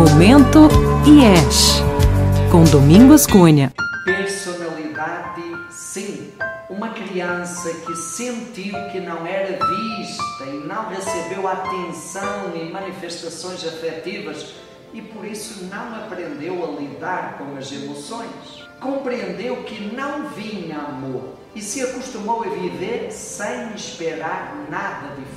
Momento IES, com Domingos Cunha. Personalidade 5. Uma criança que sentiu que não era vista e não recebeu atenção e manifestações afetivas e por isso não aprendeu a lidar com as emoções. Compreendeu que não vinha amor e se acostumou a viver sem esperar nada de.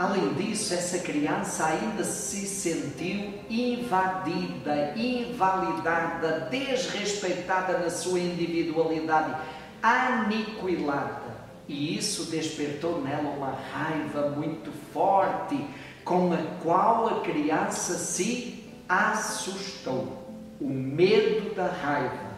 Além disso, essa criança ainda se sentiu invadida, invalidada, desrespeitada na sua individualidade, aniquilada. E isso despertou nela uma raiva muito forte, com a qual a criança se assustou. O medo da raiva,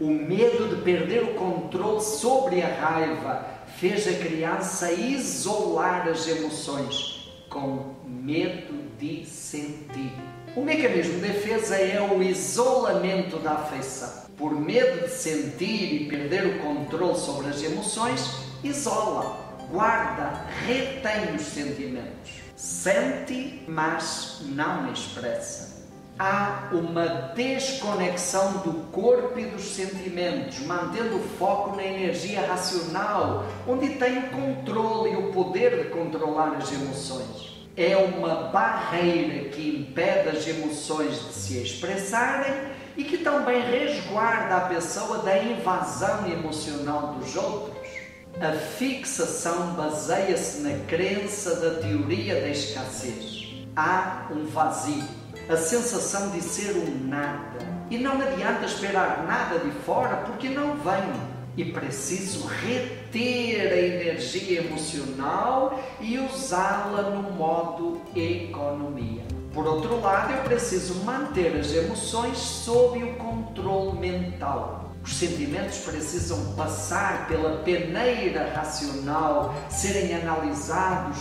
o medo de perder o controle sobre a raiva, fez a criança isolar as emoções com medo de sentir. O mecanismo de defesa é o isolamento da afeição. Por medo de sentir e perder o controle sobre as emoções, isola, guarda, retém os sentimentos. Sente, mas não expressa há uma desconexão do corpo e dos sentimentos, mantendo o foco na energia racional, onde tem o controle e o poder de controlar as emoções. É uma barreira que impede as emoções de se expressarem e que também resguarda a pessoa da invasão emocional dos outros. A fixação baseia-se na crença da teoria da escassez. Há um vazio a sensação de ser um nada. E não adianta esperar nada de fora porque não vem. E preciso reter a energia emocional e usá-la no modo economia. Por outro lado, eu preciso manter as emoções sob o controle mental. Os sentimentos precisam passar pela peneira racional, serem analisados,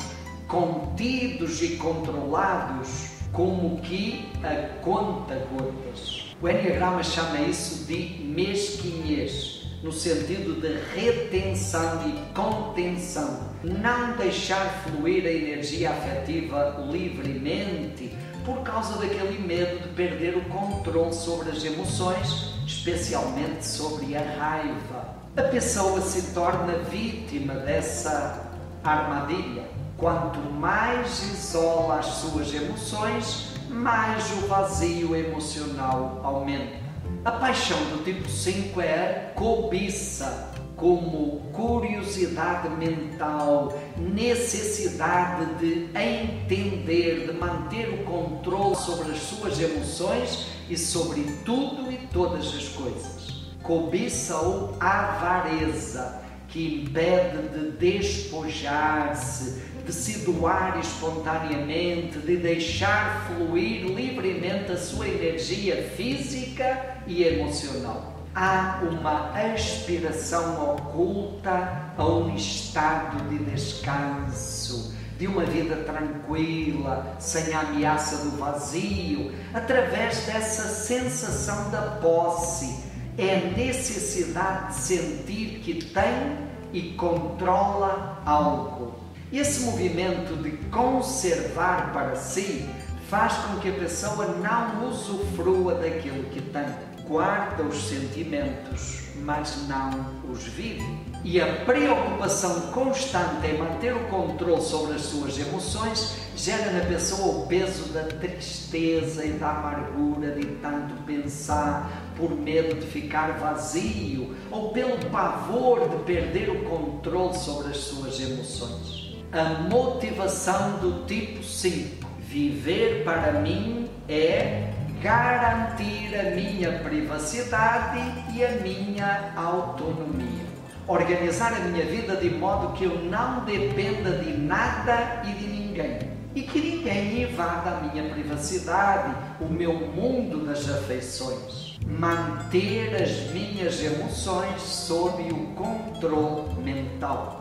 contidos e controlados como que a conta gotas. O Enneagrama chama isso de mesquinhez, no sentido de retenção e contenção. Não deixar fluir a energia afetiva livremente por causa daquele medo de perder o controle sobre as emoções, especialmente sobre a raiva. A pessoa se torna vítima dessa armadilha Quanto mais isola as suas emoções, mais o vazio emocional aumenta. A paixão do tipo 5 é cobiça, como curiosidade mental, necessidade de entender, de manter o controle sobre as suas emoções e sobre tudo e todas as coisas. Cobiça ou avareza, que impede de despojar-se, de se doar espontaneamente, de deixar fluir livremente a sua energia física e emocional. Há uma aspiração oculta a um estado de descanso, de uma vida tranquila, sem a ameaça do vazio, através dessa sensação da posse. É necessidade de sentir que tem e controla algo esse movimento de conservar para si faz com que a pessoa não usufrua daquilo que tem. Guarda os sentimentos, mas não os vive. E a preocupação constante em manter o controle sobre as suas emoções gera na pessoa o peso da tristeza e da amargura de tanto pensar, por medo de ficar vazio ou pelo pavor de perder o controle sobre as suas emoções a motivação do tipo 5. Viver para mim é garantir a minha privacidade e a minha autonomia. Organizar a minha vida de modo que eu não dependa de nada e de ninguém. E que ninguém invada a minha privacidade, o meu mundo das afeições. Manter as minhas emoções sob o controle mental